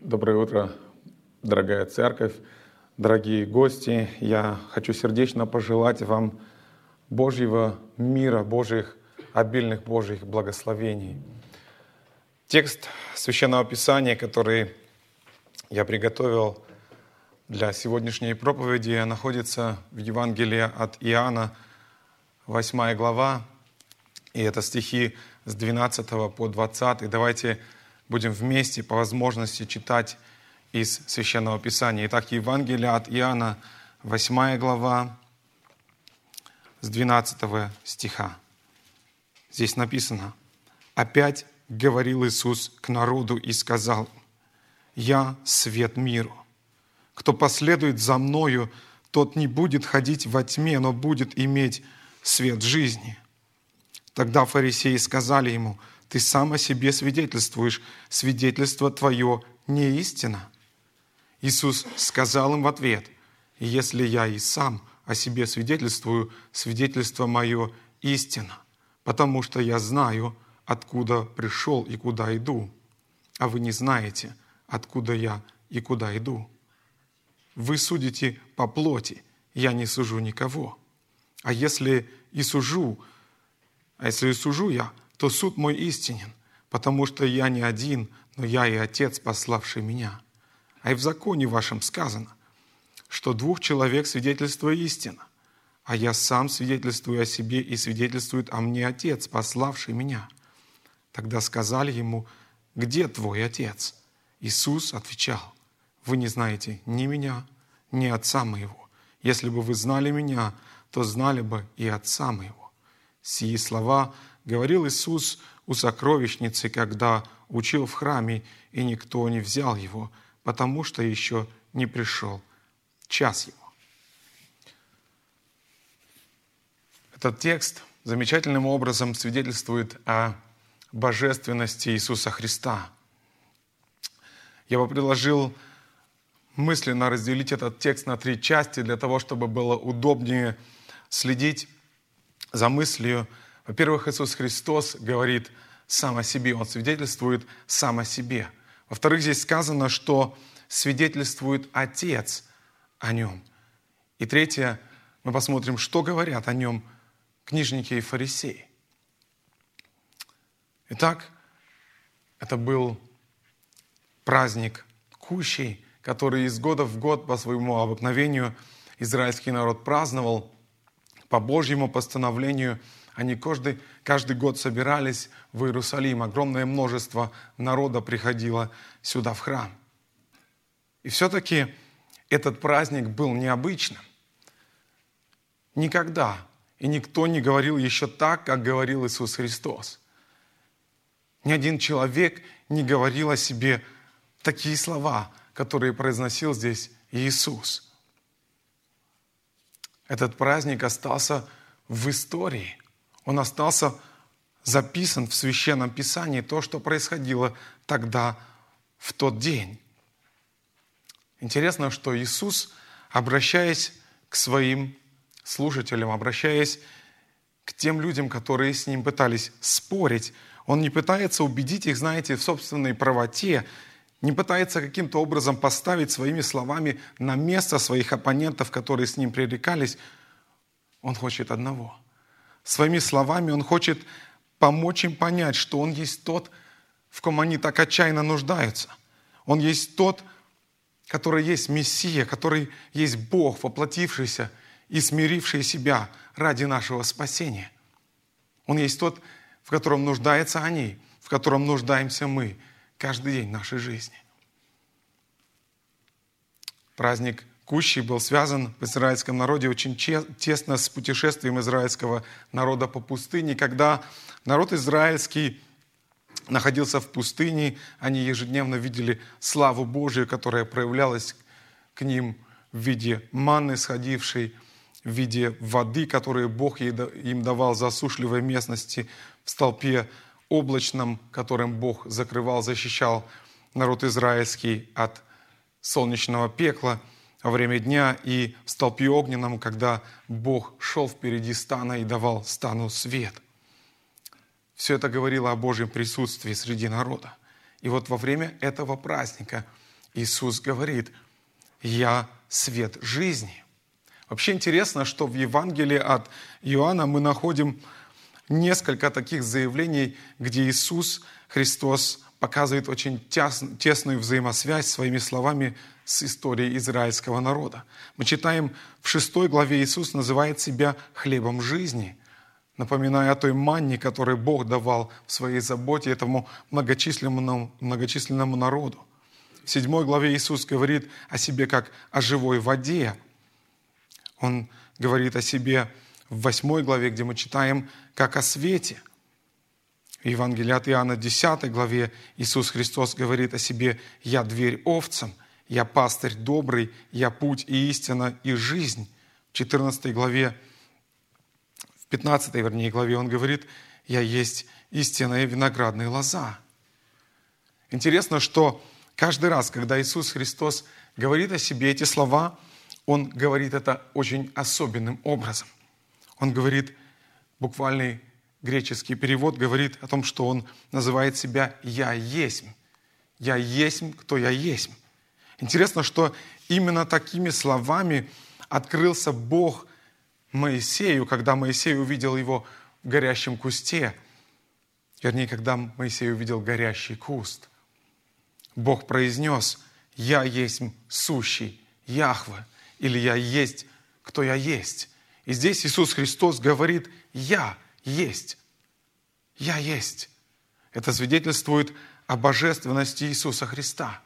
Доброе утро, дорогая церковь, дорогие гости. Я хочу сердечно пожелать вам Божьего мира, Божьих, обильных Божьих благословений. Текст Священного Писания, который я приготовил для сегодняшней проповеди, находится в Евангелии от Иоанна, 8 глава, и это стихи с 12 по 20. Давайте будем вместе по возможности читать из Священного Писания. Итак, Евангелие от Иоанна, 8 глава, с 12 стиха. Здесь написано, «Опять говорил Иисус к народу и сказал, «Я свет миру. Кто последует за Мною, тот не будет ходить во тьме, но будет иметь свет жизни». Тогда фарисеи сказали ему, ты сам о себе свидетельствуешь, свидетельство твое не истина. Иисус сказал им в ответ, если я и сам о себе свидетельствую, свидетельство мое истина, потому что я знаю, откуда пришел и куда иду, а вы не знаете, откуда я и куда иду. Вы судите по плоти, я не сужу никого. А если и сужу, а если и сужу я, то суд мой истинен, потому что я не один, но я и Отец, пославший меня. А и в законе вашем сказано, что двух человек свидетельство истина, а я сам свидетельствую о себе и свидетельствует о мне Отец, пославший меня. Тогда сказали ему, где твой Отец? Иисус отвечал, вы не знаете ни меня, ни Отца моего. Если бы вы знали меня, то знали бы и Отца моего. Сии слова говорил Иисус у сокровищницы, когда учил в храме, и никто не взял его, потому что еще не пришел час его. Этот текст замечательным образом свидетельствует о божественности Иисуса Христа. Я бы предложил мысленно разделить этот текст на три части для того, чтобы было удобнее следить за мыслью во-первых, Иисус Христос говорит сам о себе, Он свидетельствует сам о себе. Во-вторых, здесь сказано, что свидетельствует Отец о Нем. И третье, мы посмотрим, что говорят о Нем книжники и фарисеи. Итак, это был праздник Кущей, который из года в год по своему обыкновению израильский народ праздновал по Божьему постановлению – они каждый, каждый год собирались в Иерусалим. Огромное множество народа приходило сюда, в храм. И все-таки этот праздник был необычным. Никогда и никто не говорил еще так, как говорил Иисус Христос. Ни один человек не говорил о себе такие слова, которые произносил здесь Иисус. Этот праздник остался в истории – он остался записан в Священном Писании, то, что происходило тогда, в тот день. Интересно, что Иисус, обращаясь к своим слушателям, обращаясь к тем людям, которые с Ним пытались спорить, Он не пытается убедить их, знаете, в собственной правоте, не пытается каким-то образом поставить своими словами на место своих оппонентов, которые с Ним пререкались. Он хочет одного – Своими словами Он хочет помочь им понять, что Он есть тот, в ком они так отчаянно нуждаются. Он есть тот, который есть Мессия, который есть Бог, воплотившийся и смиривший себя ради нашего спасения. Он есть тот, в котором нуждаются они, в котором нуждаемся мы каждый день нашей жизни. Праздник Кущий был связан в израильском народе очень тесно с путешествием израильского народа по пустыне. Когда народ израильский находился в пустыне, они ежедневно видели славу Божию, которая проявлялась к ним в виде манны, сходившей, в виде воды, которую Бог им давал за засушливой местности, в столпе облачном, которым Бог закрывал, защищал народ израильский от солнечного пекла – во время дня и в столпе огненном, когда Бог шел впереди стана и давал стану свет. Все это говорило о Божьем присутствии среди народа. И вот во время этого праздника Иисус говорит, «Я свет жизни». Вообще интересно, что в Евангелии от Иоанна мы находим несколько таких заявлений, где Иисус Христос показывает очень тесную взаимосвязь своими словами с историей израильского народа. Мы читаем в шестой главе Иисус называет себя хлебом жизни, напоминая о той манне, которую Бог давал в своей заботе этому многочисленному, многочисленному народу. В седьмой главе Иисус говорит о себе как о живой воде. Он говорит о себе в восьмой главе, где мы читаем как о свете. В Евангелии от Иоанна 10 главе Иисус Христос говорит о себе «Я дверь овцам, я пастырь добрый, я путь и истина и жизнь». В 14 главе, в 15 вернее главе он говорит «Я есть истинная виноградная лоза». Интересно, что каждый раз, когда Иисус Христос говорит о себе эти слова, Он говорит это очень особенным образом. Он говорит, буквальный греческий перевод говорит о том, что он называет себя «Я есть». «Я есть, кто я есть». Интересно, что именно такими словами открылся Бог Моисею, когда Моисей увидел его в горящем кусте. Вернее, когда Моисей увидел горящий куст. Бог произнес «Я есть сущий Яхве» или «Я есть, кто я есть». И здесь Иисус Христос говорит «Я есть». «Я есть». Это свидетельствует о божественности Иисуса Христа.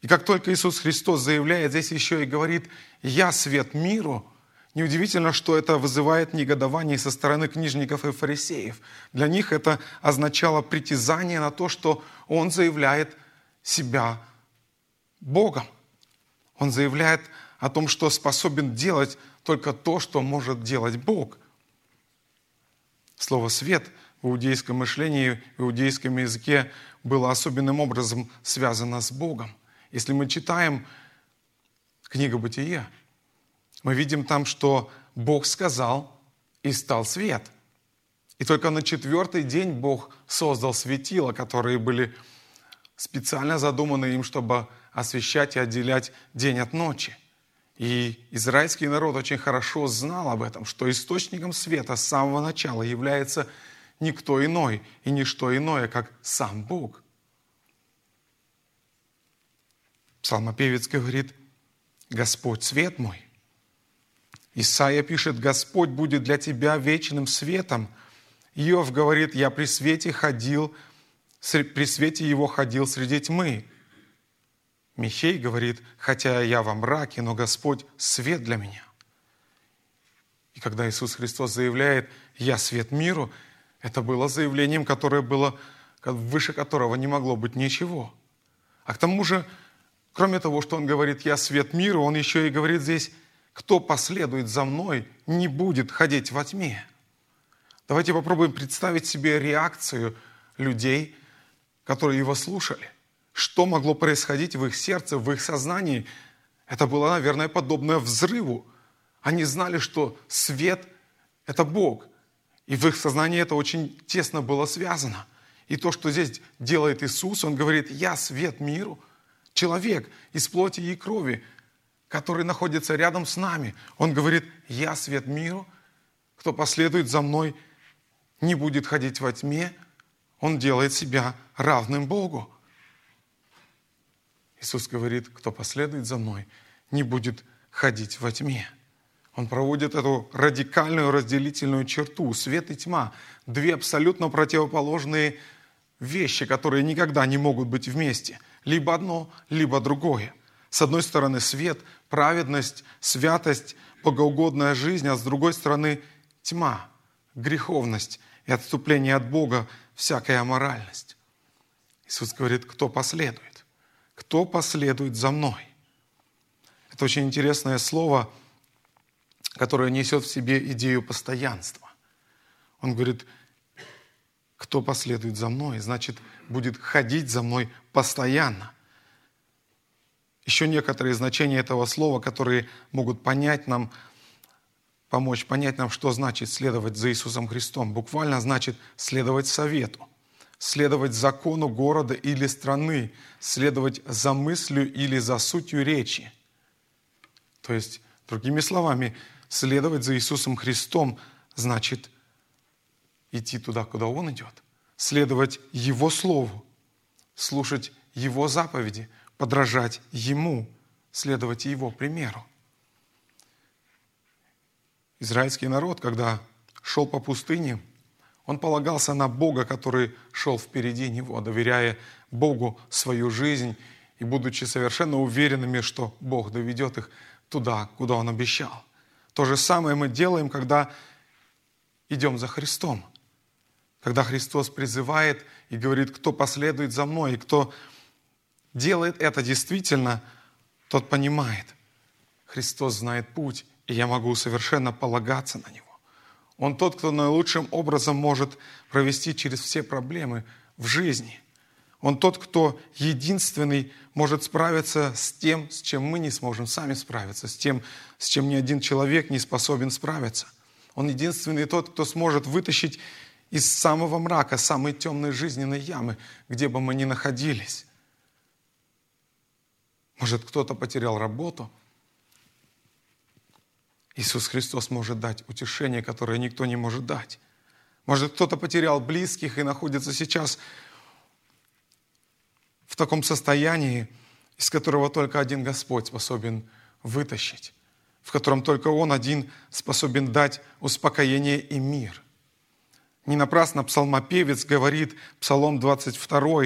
И как только Иисус Христос заявляет здесь еще и говорит «Я свет миру», Неудивительно, что это вызывает негодование со стороны книжников и фарисеев. Для них это означало притязание на то, что он заявляет себя Богом. Он заявляет о том, что способен делать только то, что может делать Бог. Слово «свет» в иудейском мышлении, в иудейском языке было особенным образом связано с Богом. Если мы читаем книгу «Бытие», мы видим там, что Бог сказал, и стал свет. И только на четвертый день Бог создал светила, которые были специально задуманы им, чтобы освещать и отделять день от ночи. И израильский народ очень хорошо знал об этом, что источником света с самого начала является никто иной и ничто иное, как сам Бог. Псалмопевец говорит, Господь свет мой. Исаия пишет, Господь будет для тебя вечным светом. Иов говорит, я при свете ходил, при свете его ходил среди тьмы. Михей говорит, хотя я во мраке, но Господь свет для меня. И когда Иисус Христос заявляет, я свет миру, это было заявлением, которое было, выше которого не могло быть ничего. А к тому же, кроме того, что Он говорит, я свет миру, Он еще и говорит здесь, кто последует за мной, не будет ходить во тьме. Давайте попробуем представить себе реакцию людей, которые его слушали – что могло происходить в их сердце, в их сознании. Это было, наверное, подобное взрыву. Они знали, что свет – это Бог. И в их сознании это очень тесно было связано. И то, что здесь делает Иисус, Он говорит, я свет миру, человек из плоти и крови, который находится рядом с нами. Он говорит, я свет миру, кто последует за мной, не будет ходить во тьме, он делает себя равным Богу. Иисус говорит, кто последует за мной, не будет ходить во тьме. Он проводит эту радикальную разделительную черту, свет и тьма, две абсолютно противоположные вещи, которые никогда не могут быть вместе. Либо одно, либо другое. С одной стороны свет, праведность, святость, богоугодная жизнь, а с другой стороны тьма, греховность и отступление от Бога, всякая аморальность. Иисус говорит, кто последует кто последует за мной. Это очень интересное слово, которое несет в себе идею постоянства. Он говорит, кто последует за мной, значит, будет ходить за мной постоянно. Еще некоторые значения этого слова, которые могут понять нам, помочь понять нам, что значит следовать за Иисусом Христом. Буквально значит следовать совету. Следовать закону города или страны, следовать за мыслью или за сутью речи. То есть, другими словами, следовать за Иисусом Христом значит идти туда, куда Он идет, следовать Его Слову, слушать Его заповеди, подражать Ему, следовать Его примеру. Израильский народ, когда шел по пустыне, он полагался на Бога, который шел впереди него, доверяя Богу свою жизнь и будучи совершенно уверенными, что Бог доведет их туда, куда Он обещал. То же самое мы делаем, когда идем за Христом. Когда Христос призывает и говорит, кто последует за мной, и кто делает это действительно, тот понимает, Христос знает путь, и я могу совершенно полагаться на Него. Он тот, кто наилучшим образом может провести через все проблемы в жизни. Он тот, кто единственный может справиться с тем, с чем мы не сможем сами справиться, с тем, с чем ни один человек не способен справиться. Он единственный тот, кто сможет вытащить из самого мрака, самой темной жизненной ямы, где бы мы ни находились. Может, кто-то потерял работу – Иисус Христос может дать утешение, которое никто не может дать. Может, кто-то потерял близких и находится сейчас в таком состоянии, из которого только один Господь способен вытащить, в котором только Он один способен дать успокоение и мир. Не напрасно псалмопевец говорит, Псалом 22,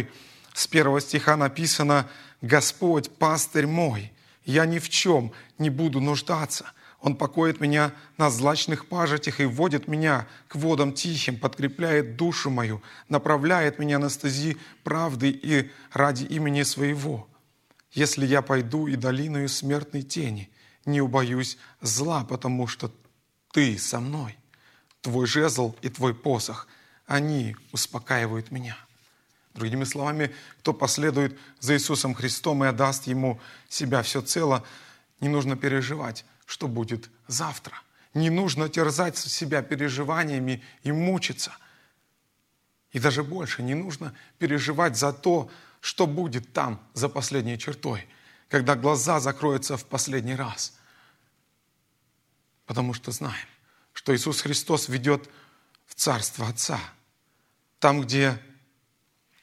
с первого стиха написано «Господь, пастырь мой, я ни в чем не буду нуждаться». Он покоит меня на злачных пажитях и вводит меня к водам тихим, подкрепляет душу мою, направляет меня на стези правды и ради имени Своего. Если я пойду и долиною смертной тени, не убоюсь зла, потому что Ты со мной. Твой жезл и Твой посох, они успокаивают меня. Другими словами, кто последует за Иисусом Христом и отдаст Ему себя все цело, не нужно переживать что будет завтра. Не нужно терзать себя переживаниями и мучиться. И даже больше, не нужно переживать за то, что будет там, за последней чертой, когда глаза закроются в последний раз. Потому что знаем, что Иисус Христос ведет в Царство Отца. Там, где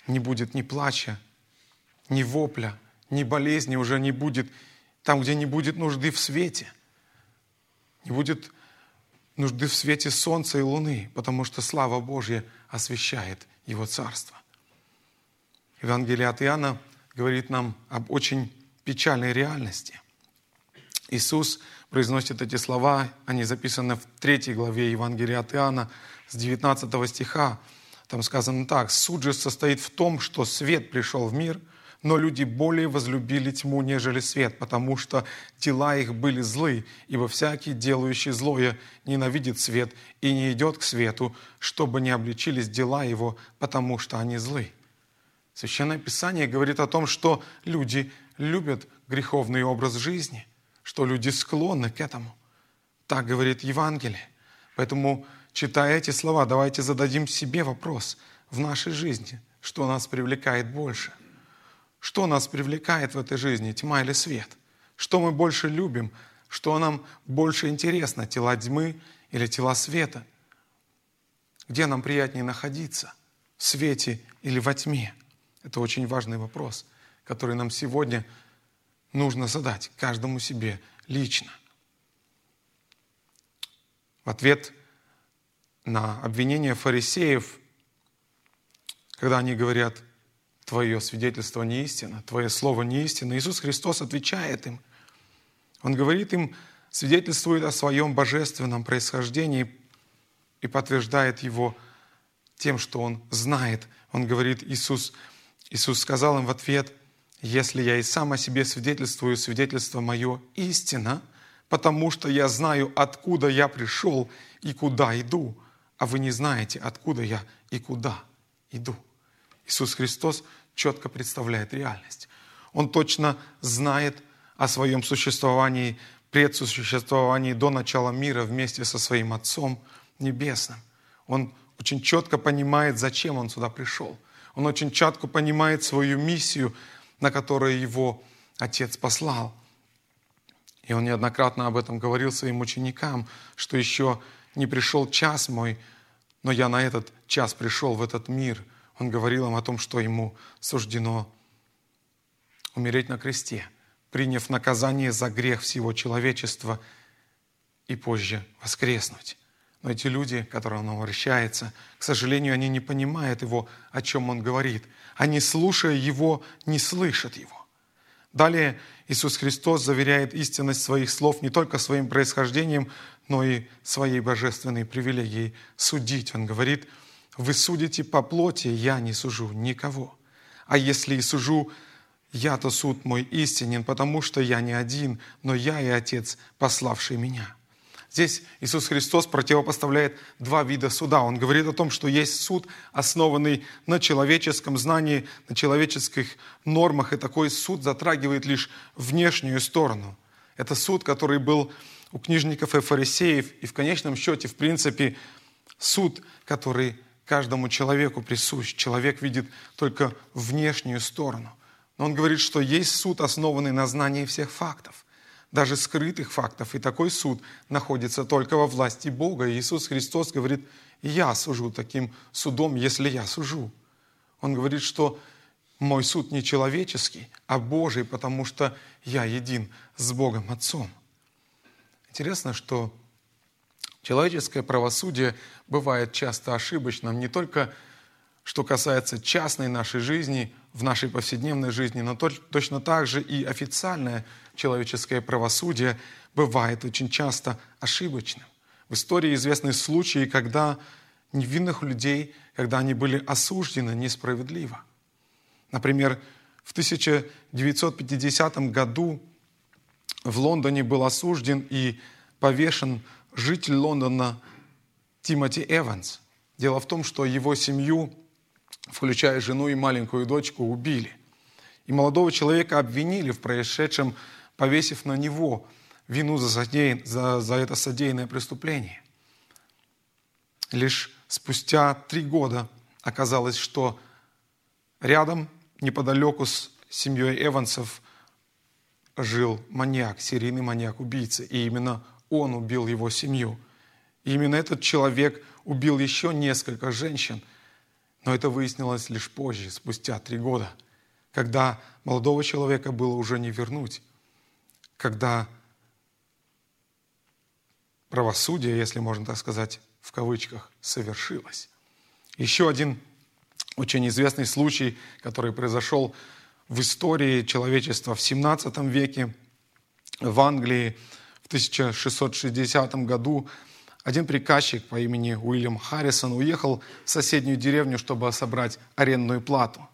не будет ни плача, ни вопля, ни болезни уже не будет, там, где не будет нужды в свете – не будет нужды в свете солнца и луны, потому что слава Божья освещает Его Царство. Евангелие от Иоанна говорит нам об очень печальной реальности. Иисус произносит эти слова, они записаны в третьей главе Евангелия от Иоанна с 19 стиха. Там сказано так, «Суд же состоит в том, что свет пришел в мир – но люди более возлюбили тьму, нежели свет, потому что дела их были злы, ибо всякий, делающий злое, ненавидит свет и не идет к свету, чтобы не обличились дела его, потому что они злы». Священное Писание говорит о том, что люди любят греховный образ жизни, что люди склонны к этому. Так говорит Евангелие. Поэтому, читая эти слова, давайте зададим себе вопрос в нашей жизни, что нас привлекает больше – что нас привлекает в этой жизни, тьма или свет? Что мы больше любим? Что нам больше интересно, тела тьмы или тела света? Где нам приятнее находиться? В свете или во тьме? Это очень важный вопрос, который нам сегодня нужно задать каждому себе лично. В ответ на обвинение фарисеев, когда они говорят – твое свидетельство не истина, твое слово не истина. Иисус Христос отвечает им. Он говорит им, свидетельствует о своем божественном происхождении и подтверждает его тем, что он знает. Он говорит, Иисус, Иисус сказал им в ответ, если я и сам о себе свидетельствую, свидетельство мое истина, потому что я знаю, откуда я пришел и куда иду, а вы не знаете, откуда я и куда иду. Иисус Христос четко представляет реальность. Он точно знает о своем существовании, предсуществовании до начала мира вместе со своим Отцом Небесным. Он очень четко понимает, зачем Он сюда пришел. Он очень четко понимает свою миссию, на которую его Отец послал. И он неоднократно об этом говорил своим ученикам, что еще не пришел час мой, но я на этот час пришел в этот мир. Он говорил им о том, что ему суждено умереть на кресте, приняв наказание за грех всего человечества и позже воскреснуть. Но эти люди, к которым он обращается, к сожалению, они не понимают его, о чем он говорит. Они, слушая его, не слышат его. Далее Иисус Христос заверяет истинность своих слов не только своим происхождением, но и своей божественной привилегией судить. Он говорит, вы судите по плоти, я не сужу никого. А если и сужу, я-то суд мой истинен, потому что я не один, но я и Отец, пославший меня». Здесь Иисус Христос противопоставляет два вида суда. Он говорит о том, что есть суд, основанный на человеческом знании, на человеческих нормах, и такой суд затрагивает лишь внешнюю сторону. Это суд, который был у книжников и фарисеев, и в конечном счете, в принципе, суд, который каждому человеку присущ. Человек видит только внешнюю сторону. Но он говорит, что есть суд, основанный на знании всех фактов даже скрытых фактов. И такой суд находится только во власти Бога. И Иисус Христос говорит, я сужу таким судом, если я сужу. Он говорит, что мой суд не человеческий, а Божий, потому что я един с Богом Отцом. Интересно, что человеческое правосудие бывает часто ошибочным не только что касается частной нашей жизни, в нашей повседневной жизни, но точно так же и официальное человеческое правосудие бывает очень часто ошибочным. В истории известны случаи, когда невинных людей, когда они были осуждены несправедливо. Например, в 1950 году в Лондоне был осужден и повешен житель Лондона Тимоти Эванс. Дело в том, что его семью включая жену и маленькую дочку, убили. И молодого человека обвинили в происшедшем, повесив на него вину за, содеян, за, за это содеянное преступление. Лишь спустя три года оказалось, что рядом, неподалеку с семьей Эвансов, жил маньяк, серийный маньяк-убийца. И именно он убил его семью. И именно этот человек убил еще несколько женщин – но это выяснилось лишь позже, спустя три года, когда молодого человека было уже не вернуть, когда правосудие, если можно так сказать, в кавычках, совершилось. Еще один очень известный случай, который произошел в истории человечества в 17 веке в Англии 1660 году один приказчик по имени Уильям Харрисон уехал в соседнюю деревню, чтобы собрать арендную плату,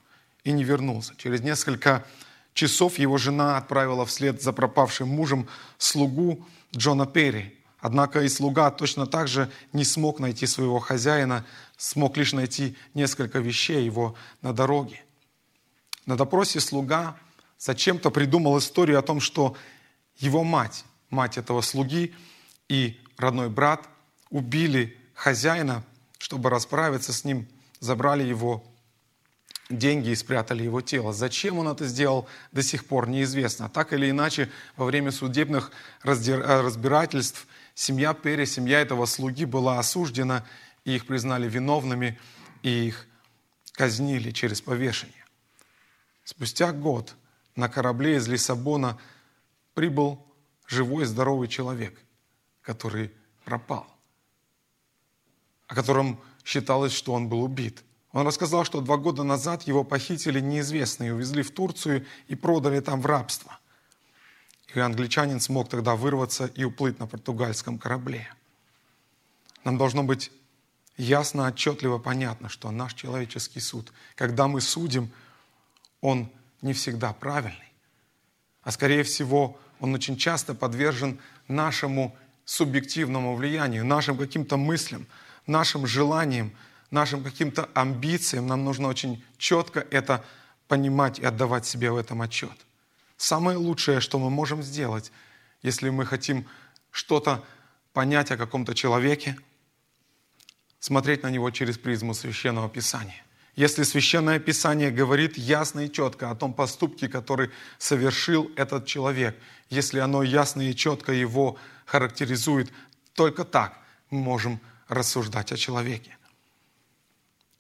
и не вернулся. Через несколько часов его жена отправила вслед за пропавшим мужем слугу Джона Перри. Однако и слуга точно так же не смог найти своего хозяина, смог лишь найти несколько вещей его на дороге. На допросе слуга зачем-то придумал историю о том, что его мать, мать этого слуги и родной брат – убили хозяина, чтобы расправиться с ним, забрали его деньги и спрятали его тело. Зачем он это сделал, до сих пор неизвестно. Так или иначе, во время судебных э, разбирательств семья Перри, семья этого слуги была осуждена, и их признали виновными, и их казнили через повешение. Спустя год на корабле из Лиссабона прибыл живой здоровый человек, который пропал о котором считалось, что он был убит. Он рассказал, что два года назад его похитили неизвестные, увезли в Турцию и продали там в рабство. И англичанин смог тогда вырваться и уплыть на португальском корабле. Нам должно быть ясно, отчетливо понятно, что наш человеческий суд, когда мы судим, он не всегда правильный. А скорее всего, он очень часто подвержен нашему субъективному влиянию, нашим каким-то мыслям, нашим желаниям, нашим каким-то амбициям, нам нужно очень четко это понимать и отдавать себе в этом отчет. Самое лучшее, что мы можем сделать, если мы хотим что-то понять о каком-то человеке, смотреть на него через призму Священного Писания. Если Священное Писание говорит ясно и четко о том поступке, который совершил этот человек, если оно ясно и четко его характеризует, только так мы можем рассуждать о человеке.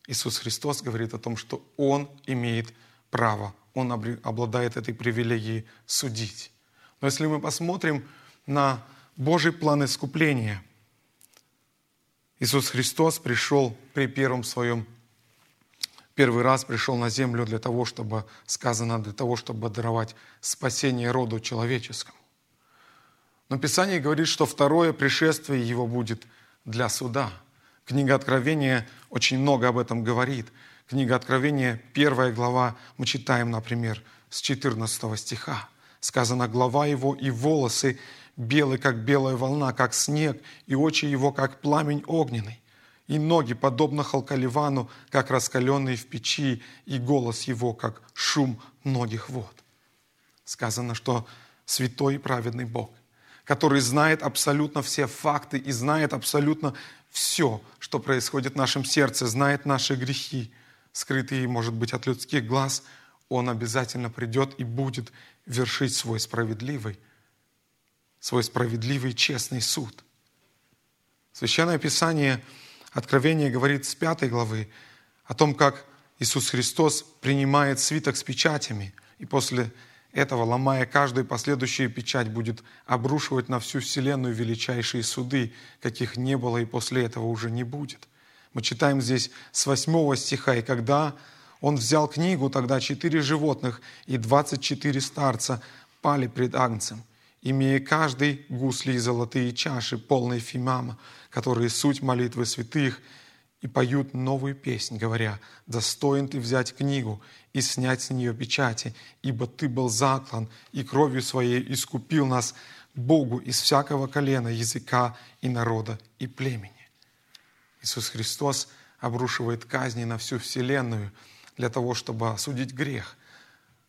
Иисус Христос говорит о том, что Он имеет право, Он обладает этой привилегией судить. Но если мы посмотрим на Божий план искупления, Иисус Христос пришел при первом своем, первый раз пришел на землю для того, чтобы, сказано, для того, чтобы даровать спасение роду человеческому. Но Писание говорит, что второе пришествие Его будет для суда – Книга Откровения очень много об этом говорит. Книга Откровения, первая глава, мы читаем, например, с 14 стиха. Сказано, глава его и волосы белые, как белая волна, как снег, и очи его, как пламень огненный, и ноги, подобно халкаливану, как раскаленные в печи, и голос его, как шум многих вод. Сказано, что святой и праведный Бог, который знает абсолютно все факты и знает абсолютно все, что происходит в нашем сердце, знает наши грехи, скрытые, может быть, от людских глаз, Он обязательно придет и будет вершить свой справедливый, свой справедливый честный суд. Священное Писание, Откровение говорит с пятой главы о том, как Иисус Христос принимает свиток с печатями, и после этого, ломая каждую последующую печать, будет обрушивать на всю вселенную величайшие суды, каких не было и после этого уже не будет. Мы читаем здесь с 8 стиха, «И когда он взял книгу, тогда четыре животных и двадцать четыре старца пали пред Агнцем, имея каждый гусли и золотые чаши, полные фимама, которые суть молитвы святых, и поют новую песнь, говоря, «Достоин ты взять книгу и снять с нее печати, ибо ты был заклан, и кровью своей искупил нас Богу из всякого колена, языка и народа и племени». Иисус Христос обрушивает казни на всю вселенную для того, чтобы осудить грех,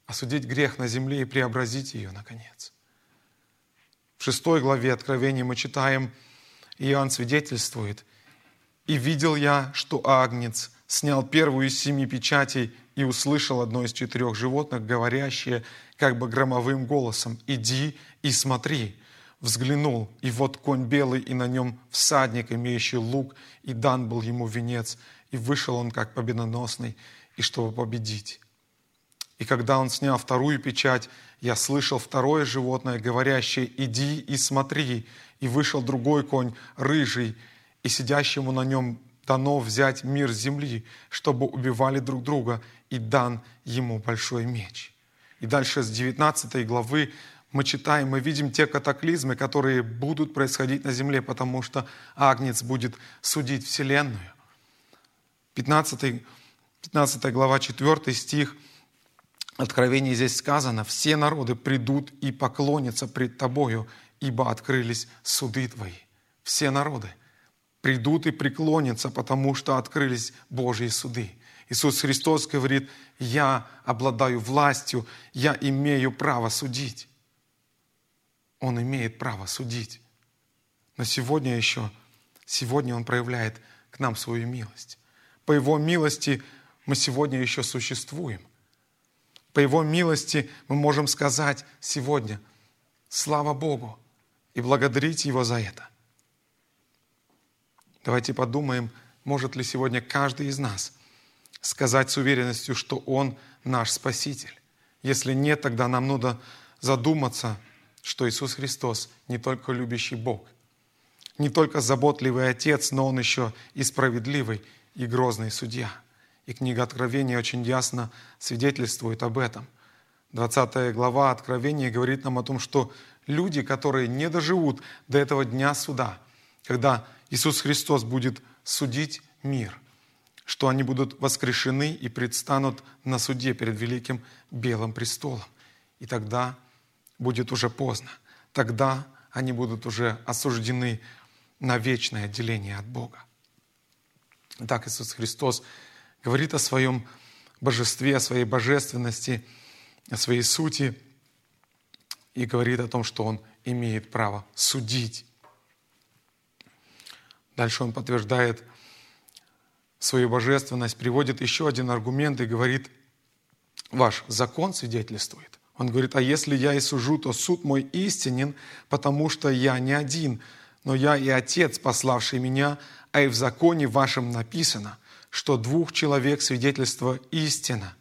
осудить грех на земле и преобразить ее, наконец. В шестой главе Откровения мы читаем, Иоанн свидетельствует – и видел я, что Агнец снял первую из семи печатей и услышал одно из четырех животных, говорящее как бы громовым голосом, «Иди и смотри». Взглянул, и вот конь белый, и на нем всадник, имеющий лук, и дан был ему венец, и вышел он как победоносный, и чтобы победить. И когда он снял вторую печать, я слышал второе животное, говорящее, «Иди и смотри». И вышел другой конь, рыжий, и сидящему на нем дано взять мир земли, чтобы убивали друг друга, и дан ему большой меч». И дальше с 19 главы мы читаем, мы видим те катаклизмы, которые будут происходить на земле, потому что Агнец будет судить Вселенную. 15, 15 глава, 4 стих, Откровение здесь сказано, «Все народы придут и поклонятся пред Тобою, ибо открылись суды Твои». Все народы придут и преклонятся, потому что открылись Божьи суды. Иисус Христос говорит, я обладаю властью, я имею право судить. Он имеет право судить. Но сегодня еще, сегодня Он проявляет к нам свою милость. По Его милости мы сегодня еще существуем. По Его милости мы можем сказать сегодня, слава Богу, и благодарить Его за это. Давайте подумаем, может ли сегодня каждый из нас сказать с уверенностью, что Он наш Спаситель. Если нет, тогда нам нужно задуматься, что Иисус Христос не только любящий Бог, не только заботливый Отец, но Он еще и справедливый и грозный судья. И книга Откровения очень ясно свидетельствует об этом. 20 глава Откровения говорит нам о том, что люди, которые не доживут до этого дня суда, когда Иисус Христос будет судить мир, что они будут воскрешены и предстанут на суде перед великим белым престолом. И тогда будет уже поздно. Тогда они будут уже осуждены на вечное отделение от Бога. Так Иисус Христос говорит о своем божестве, о своей божественности, о своей сути и говорит о том, что Он имеет право судить Дальше он подтверждает свою божественность, приводит еще один аргумент и говорит, ваш закон свидетельствует. Он говорит, а если я и сужу, то суд мой истинен, потому что я не один, но я и Отец, пославший меня, а и в законе вашем написано, что двух человек свидетельство истина.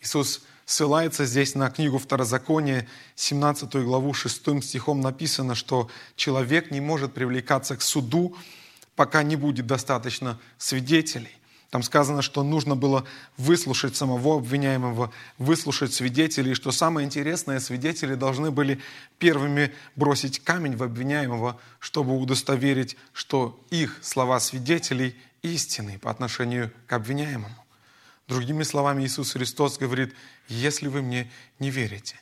Иисус ссылается здесь на книгу Второзакония, 17 главу, 6 стихом написано, что человек не может привлекаться к суду, пока не будет достаточно свидетелей. Там сказано, что нужно было выслушать самого обвиняемого, выслушать свидетелей, что самое интересное, свидетели должны были первыми бросить камень в обвиняемого, чтобы удостоверить, что их слова свидетелей истины по отношению к обвиняемому. Другими словами, Иисус Христос говорит, если вы мне не верите,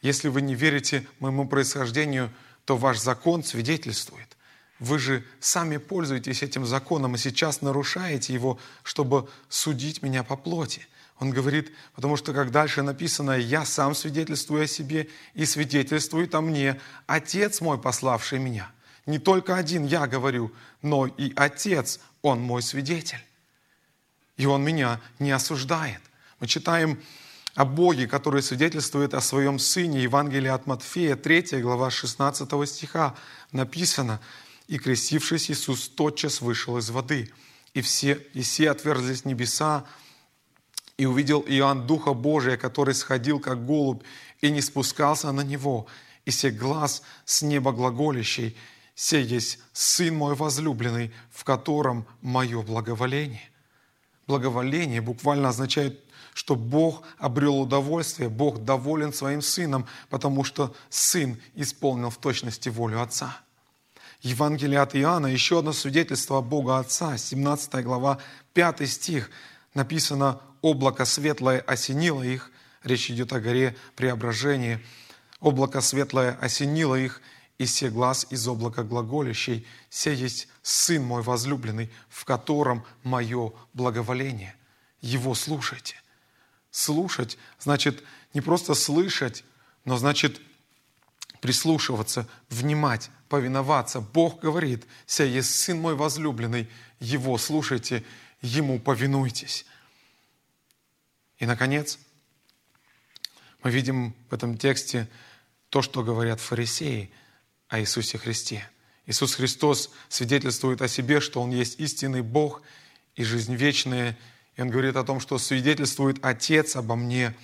если вы не верите моему происхождению, то ваш закон свидетельствует. Вы же сами пользуетесь этим законом и сейчас нарушаете его, чтобы судить меня по плоти. Он говорит, потому что как дальше написано, я сам свидетельствую о себе и свидетельствует о мне Отец мой, пославший меня. Не только один я говорю, но и Отец, Он мой свидетель. И Он меня не осуждает. Мы читаем о Боге, который свидетельствует о своем Сыне. Евангелие от Матфея, 3 глава 16 стиха написано – и, крестившись, Иисус тотчас вышел из воды. И все, и все отверзлись небеса, и увидел Иоанн Духа Божия, который сходил, как голубь, и не спускался на него. И се глаз с неба глаголящий, «Се есть Сын мой возлюбленный, в котором мое благоволение». Благоволение буквально означает, что Бог обрел удовольствие, Бог доволен своим Сыном, потому что Сын исполнил в точности волю Отца. Евангелие от Иоанна, еще одно свидетельство Бога Отца, 17 глава, 5 стих, написано «Облако светлое осенило их», речь идет о горе преображения, «Облако светлое осенило их, и се глаз из облака глаголящий, се есть Сын мой возлюбленный, в котором мое благоволение». Его слушайте. Слушать значит не просто слышать, но значит прислушиваться, внимать, повиноваться. Бог говорит, «Ся есть Сын мой возлюбленный, Его слушайте, Ему повинуйтесь». И, наконец, мы видим в этом тексте то, что говорят фарисеи о Иисусе Христе. Иисус Христос свидетельствует о себе, что Он есть истинный Бог и жизнь вечная. И Он говорит о том, что свидетельствует Отец обо мне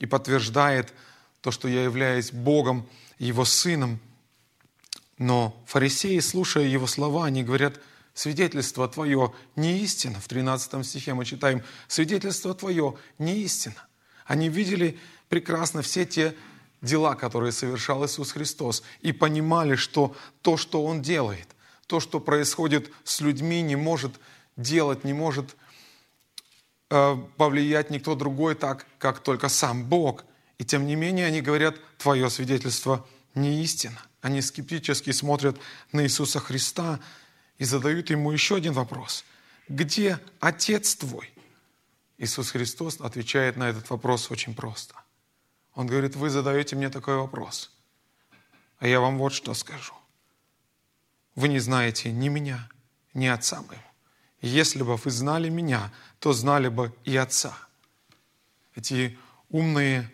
и подтверждает то, что я являюсь Богом, его сыном. Но фарисеи, слушая его слова, они говорят, свидетельство твое не истина. В 13 стихе мы читаем, свидетельство твое не истина. Они видели прекрасно все те дела, которые совершал Иисус Христос, и понимали, что то, что Он делает, то, что происходит с людьми, не может делать, не может э, повлиять никто другой так, как только сам Бог – и тем не менее они говорят, твое свидетельство не истина. Они скептически смотрят на Иисуса Христа и задают ему еще один вопрос. Где Отец твой? Иисус Христос отвечает на этот вопрос очень просто. Он говорит, вы задаете мне такой вопрос, а я вам вот что скажу. Вы не знаете ни меня, ни Отца моего. Если бы вы знали меня, то знали бы и Отца. Эти умные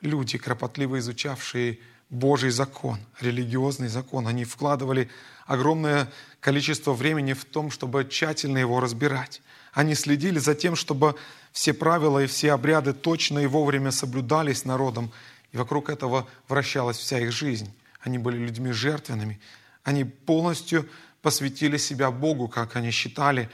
люди, кропотливо изучавшие Божий закон, религиозный закон, они вкладывали огромное количество времени в том, чтобы тщательно его разбирать. Они следили за тем, чтобы все правила и все обряды точно и вовремя соблюдались народом, и вокруг этого вращалась вся их жизнь. Они были людьми жертвенными, они полностью посвятили себя Богу, как они считали,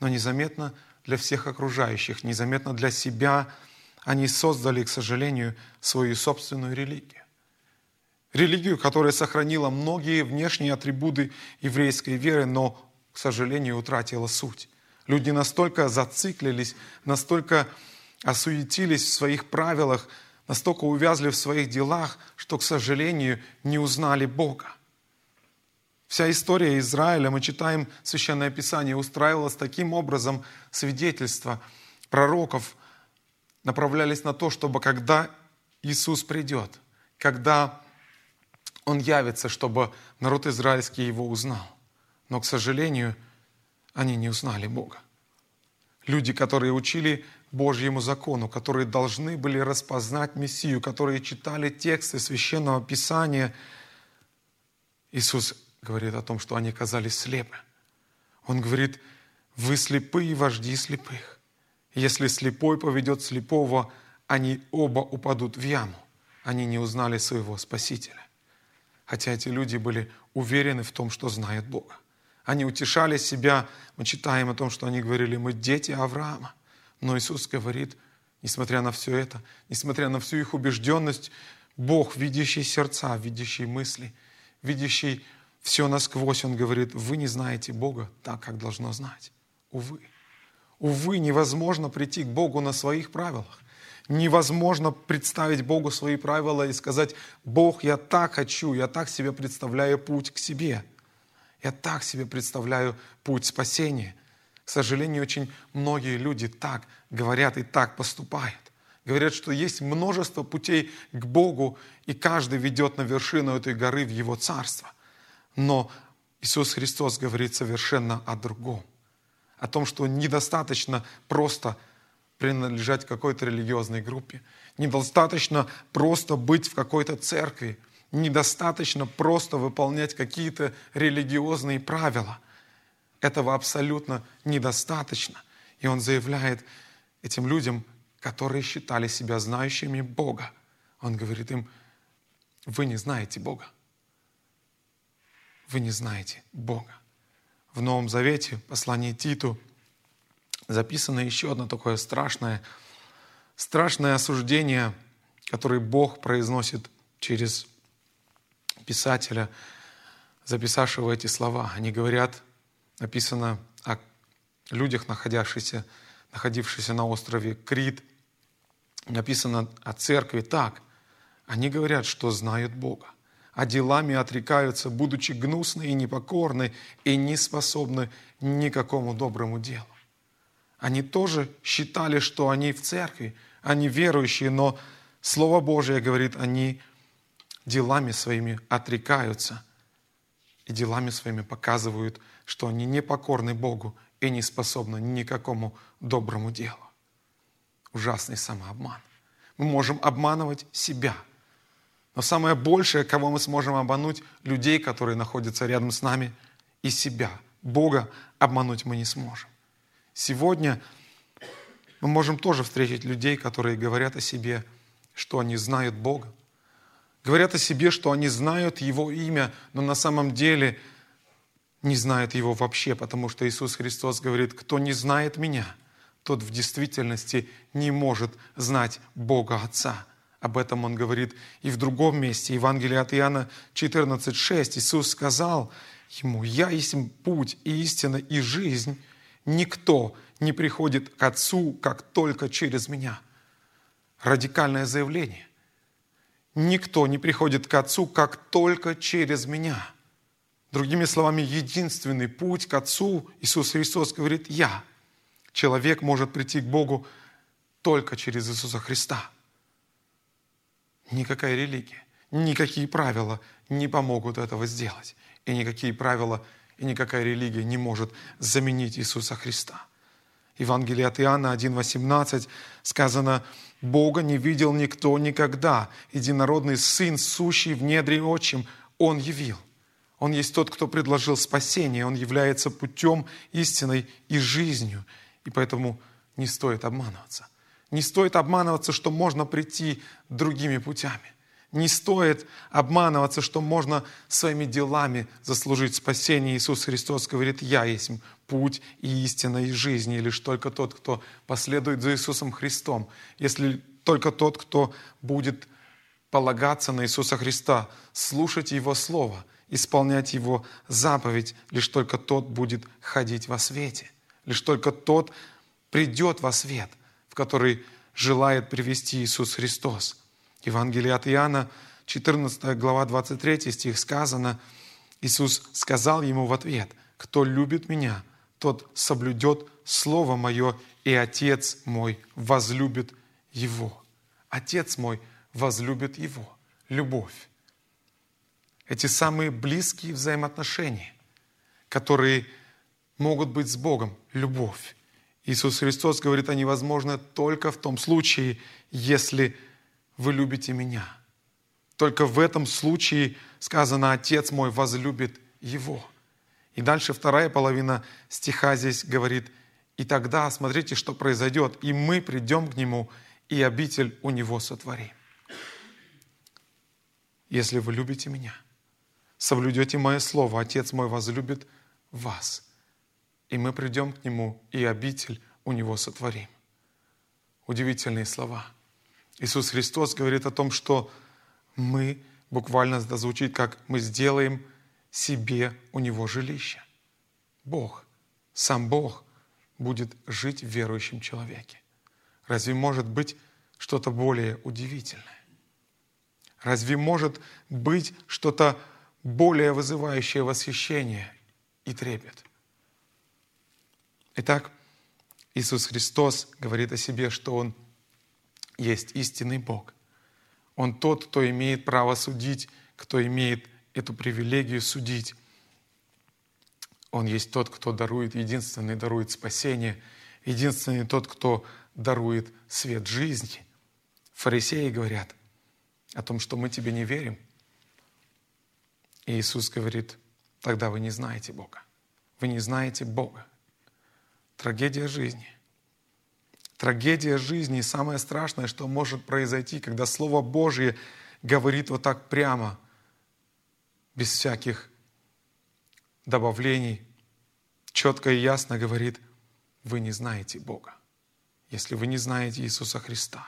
но незаметно для всех окружающих, незаметно для себя – они создали, к сожалению, свою собственную религию. Религию, которая сохранила многие внешние атрибуты еврейской веры, но, к сожалению, утратила суть. Люди настолько зациклились, настолько осуетились в своих правилах, настолько увязли в своих делах, что, к сожалению, не узнали Бога. Вся история Израиля, мы читаем Священное Писание, устраивалась таким образом свидетельство пророков – направлялись на то, чтобы когда Иисус придет, когда Он явится, чтобы народ израильский Его узнал. Но, к сожалению, они не узнали Бога. Люди, которые учили Божьему закону, которые должны были распознать Мессию, которые читали тексты Священного Писания. Иисус говорит о том, что они казались слепы. Он говорит, вы слепые вожди слепых. Если слепой поведет слепого, они оба упадут в яму. Они не узнали своего Спасителя. Хотя эти люди были уверены в том, что знают Бога. Они утешали себя. Мы читаем о том, что они говорили, мы дети Авраама. Но Иисус говорит, несмотря на все это, несмотря на всю их убежденность, Бог, видящий сердца, видящий мысли, видящий все насквозь, Он говорит, вы не знаете Бога так, как должно знать. Увы. Увы, невозможно прийти к Богу на своих правилах. Невозможно представить Богу свои правила и сказать, Бог, я так хочу, я так себе представляю путь к себе. Я так себе представляю путь спасения. К сожалению, очень многие люди так говорят и так поступают. Говорят, что есть множество путей к Богу, и каждый ведет на вершину этой горы в Его Царство. Но Иисус Христос говорит совершенно о другом. О том, что недостаточно просто принадлежать какой-то религиозной группе. Недостаточно просто быть в какой-то церкви. Недостаточно просто выполнять какие-то религиозные правила. Этого абсолютно недостаточно. И он заявляет этим людям, которые считали себя знающими Бога. Он говорит им, вы не знаете Бога. Вы не знаете Бога. В Новом Завете, послании Титу, записано еще одно такое страшное, страшное осуждение, которое Бог произносит через писателя, записавшего эти слова. Они говорят, написано о людях, находящихся, находившихся на острове Крит, написано о церкви так. Они говорят, что знают Бога, а делами отрекаются, будучи гнусны и непокорны, и не способны никакому доброму делу. Они тоже считали, что они в церкви, они верующие, но Слово Божие говорит, они делами своими отрекаются и делами своими показывают, что они не покорны Богу и не способны ни к какому доброму делу. Ужасный самообман. Мы можем обманывать себя. Но самое большее, кого мы сможем обмануть, людей, которые находятся рядом с нами, и себя. Бога обмануть мы не сможем. Сегодня мы можем тоже встретить людей, которые говорят о себе, что они знают Бога. Говорят о себе, что они знают Его имя, но на самом деле не знают Его вообще, потому что Иисус Христос говорит, кто не знает Меня, тот в действительности не может знать Бога Отца. Об этом Он говорит и в другом месте. Евангелие от Иоанна 14,6. Иисус сказал ему, «Я есть путь и истина и жизнь, Никто не приходит к Отцу, как только через меня. Радикальное заявление. Никто не приходит к Отцу, как только через меня. Другими словами, единственный путь к Отцу, Иисус Христос говорит, я. Человек может прийти к Богу только через Иисуса Христа. Никакая религия, никакие правила не помогут этого сделать. И никакие правила и никакая религия не может заменить Иисуса Христа. Евангелие от Иоанна 1,18 сказано, «Бога не видел никто никогда, единородный Сын, сущий в недре отчим, Он явил». Он есть тот, кто предложил спасение, Он является путем, истиной и жизнью. И поэтому не стоит обманываться. Не стоит обманываться, что можно прийти другими путями. Не стоит обманываться, что можно своими делами заслужить спасение. Иисус Христос говорит, «Я есть путь и истина и жизнь». И лишь только тот, кто последует за Иисусом Христом. Если только тот, кто будет полагаться на Иисуса Христа, слушать Его Слово, исполнять Его заповедь, лишь только тот будет ходить во свете. Лишь только тот придет во свет, в который желает привести Иисус Христос – Евангелие от Иоанна, 14 глава, 23 стих сказано, Иисус сказал ему в ответ, «Кто любит Меня, тот соблюдет Слово Мое, и Отец мой возлюбит Его». Отец мой возлюбит Его. Любовь. Эти самые близкие взаимоотношения, которые могут быть с Богом. Любовь. Иисус Христос говорит, они возможны только в том случае, если вы любите меня. Только в этом случае сказано, Отец мой возлюбит его. И дальше вторая половина стиха здесь говорит, и тогда смотрите, что произойдет, и мы придем к нему, и обитель у него сотворим. Если вы любите меня, соблюдете мое слово, Отец мой возлюбит вас, и мы придем к нему, и обитель у него сотворим. Удивительные слова. Иисус Христос говорит о том, что мы, буквально это звучит как мы сделаем себе у него жилище. Бог, сам Бог будет жить в верующем человеке. Разве может быть что-то более удивительное? Разве может быть что-то более вызывающее восхищение и трепет? Итак, Иисус Христос говорит о себе, что Он есть истинный Бог. Он тот, кто имеет право судить, кто имеет эту привилегию судить. Он есть тот, кто дарует, единственный дарует спасение, единственный тот, кто дарует свет жизни. Фарисеи говорят о том, что мы тебе не верим. И Иисус говорит, тогда вы не знаете Бога. Вы не знаете Бога. Трагедия жизни. Трагедия жизни самое страшное, что может произойти, когда Слово Божье говорит вот так прямо, без всяких добавлений, четко и ясно говорит, вы не знаете Бога. Если вы не знаете Иисуса Христа,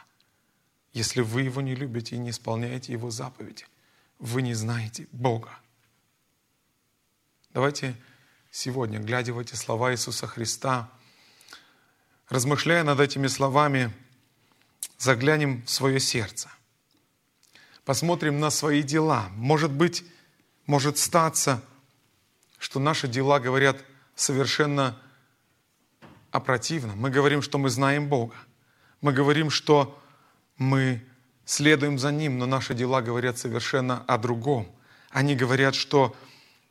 если вы Его не любите и не исполняете Его заповеди, вы не знаете Бога. Давайте сегодня, глядя в эти слова Иисуса Христа, размышляя над этими словами, заглянем в свое сердце. Посмотрим на свои дела. Может быть, может статься, что наши дела говорят совершенно о противном. Мы говорим, что мы знаем Бога. Мы говорим, что мы следуем за Ним, но наши дела говорят совершенно о другом. Они говорят, что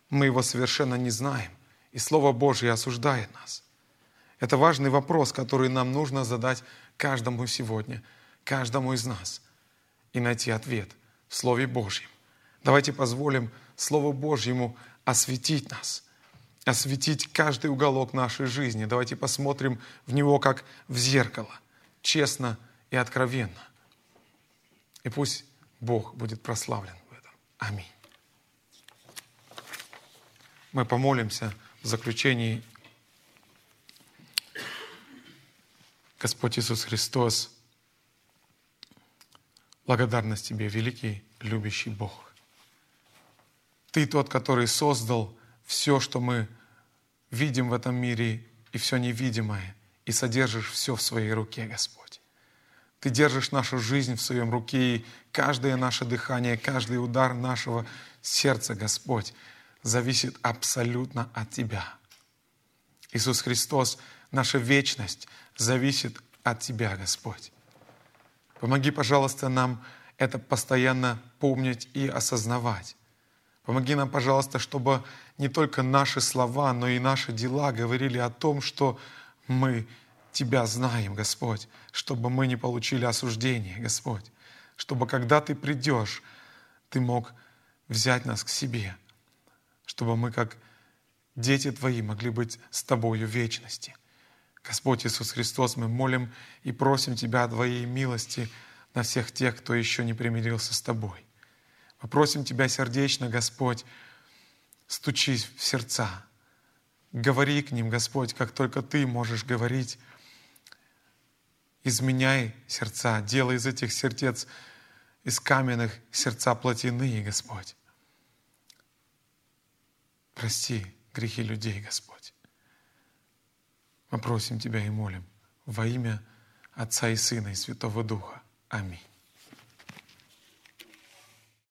мы Его совершенно не знаем. И Слово Божье осуждает нас. Это важный вопрос, который нам нужно задать каждому сегодня, каждому из нас, и найти ответ в Слове Божьем. Давайте позволим Слову Божьему осветить нас, осветить каждый уголок нашей жизни. Давайте посмотрим в него как в зеркало, честно и откровенно. И пусть Бог будет прославлен в этом. Аминь. Мы помолимся в заключении. Господь Иисус Христос, благодарность Тебе, великий, любящий Бог. Ты тот, который создал все, что мы видим в этом мире, и все невидимое, и содержишь все в своей руке, Господь. Ты держишь нашу жизнь в своем руке, и каждое наше дыхание, каждый удар нашего сердца, Господь, зависит абсолютно от Тебя. Иисус Христос, наша вечность зависит от Тебя, Господь. Помоги, пожалуйста, нам это постоянно помнить и осознавать. Помоги нам, пожалуйста, чтобы не только наши слова, но и наши дела говорили о том, что мы Тебя знаем, Господь, чтобы мы не получили осуждения, Господь, чтобы когда Ты придешь, Ты мог взять нас к себе, чтобы мы, как дети Твои, могли быть с Тобою в вечности. Господь Иисус Христос, мы молим и просим Тебя о Твоей милости на всех тех, кто еще не примирился с Тобой. Мы просим Тебя сердечно, Господь, стучись в сердца. Говори к ним, Господь, как только Ты можешь говорить. Изменяй сердца, делай из этих сердец, из каменных сердца плотяные, Господь. Прости грехи людей, Господь. Мы просим Тебя и молим во имя Отца и Сына и Святого Духа. Аминь.